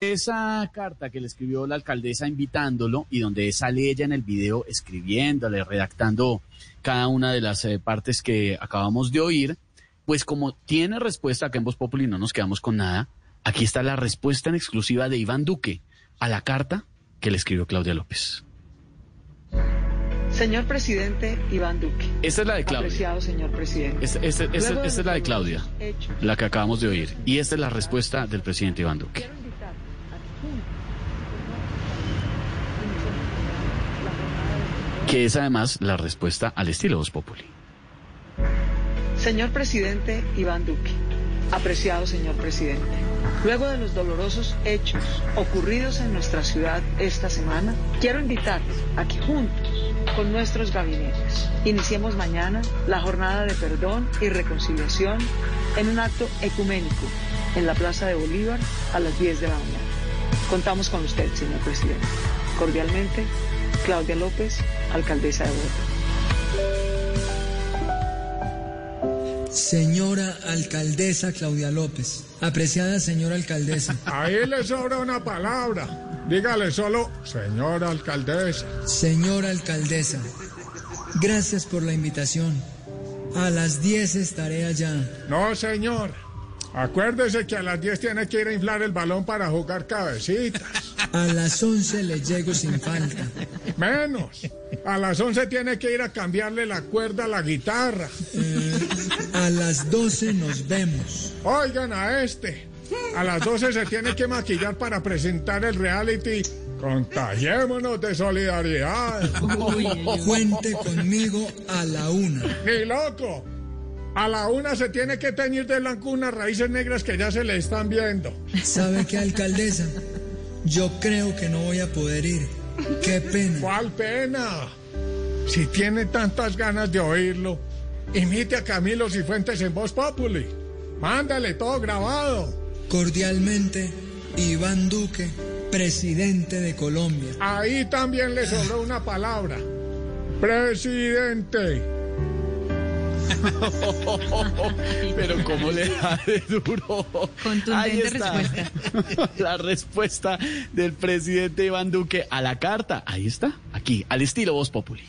Esa carta que le escribió la alcaldesa invitándolo y donde sale ella en el video escribiéndole, redactando cada una de las eh, partes que acabamos de oír, pues como tiene respuesta que en Voz Populi no nos quedamos con nada, aquí está la respuesta en exclusiva de Iván Duque a la carta que le escribió Claudia López. Señor presidente Iván Duque. Esta es la de Claudia. Apreciado señor presidente. Esta, esta- esta- Luego de esta es la de Claudia, la que acabamos de oír. Y esta es la respuesta del presidente Iván Duque. Que es además la respuesta al estilo Voz Populi. Señor presidente Iván Duque, apreciado señor presidente, luego de los dolorosos hechos ocurridos en nuestra ciudad esta semana, quiero invitarles a que juntos con nuestros gabinetes iniciemos mañana la jornada de perdón y reconciliación en un acto ecuménico en la Plaza de Bolívar a las 10 de la mañana. Contamos con usted, señor presidente. Cordialmente, Claudia López, alcaldesa de Bogotá. Señora alcaldesa Claudia López, apreciada señora alcaldesa, Ahí le sobra una palabra. Dígale solo, señora alcaldesa. señora alcaldesa, gracias por la invitación. A las 10 estaré allá. No, señor. Acuérdese que a las 10 tiene que ir a inflar el balón para jugar cabecitas. A las 11 le llego sin falta. Menos. A las 11 tiene que ir a cambiarle la cuerda a la guitarra. A las 12 nos vemos. Oigan a este. A las 12 se tiene que maquillar para presentar el reality. Contagiémonos de solidaridad. Cuente conmigo a la una. Ni loco. A la una se tiene que teñir de blanco unas raíces negras que ya se le están viendo. ¿Sabe qué, alcaldesa? Yo creo que no voy a poder ir. Qué pena. ¿Cuál pena? Si tiene tantas ganas de oírlo, imite a Camilo Cifuentes en Voz Populi. Mándale todo grabado. Cordialmente, Iván Duque, presidente de Colombia. Ahí también le sobró una palabra. Presidente. Pero cómo le da de duro. Contundente Ahí está. respuesta. La respuesta del presidente Iván Duque a la carta. Ahí está, aquí, al estilo Voz Populi.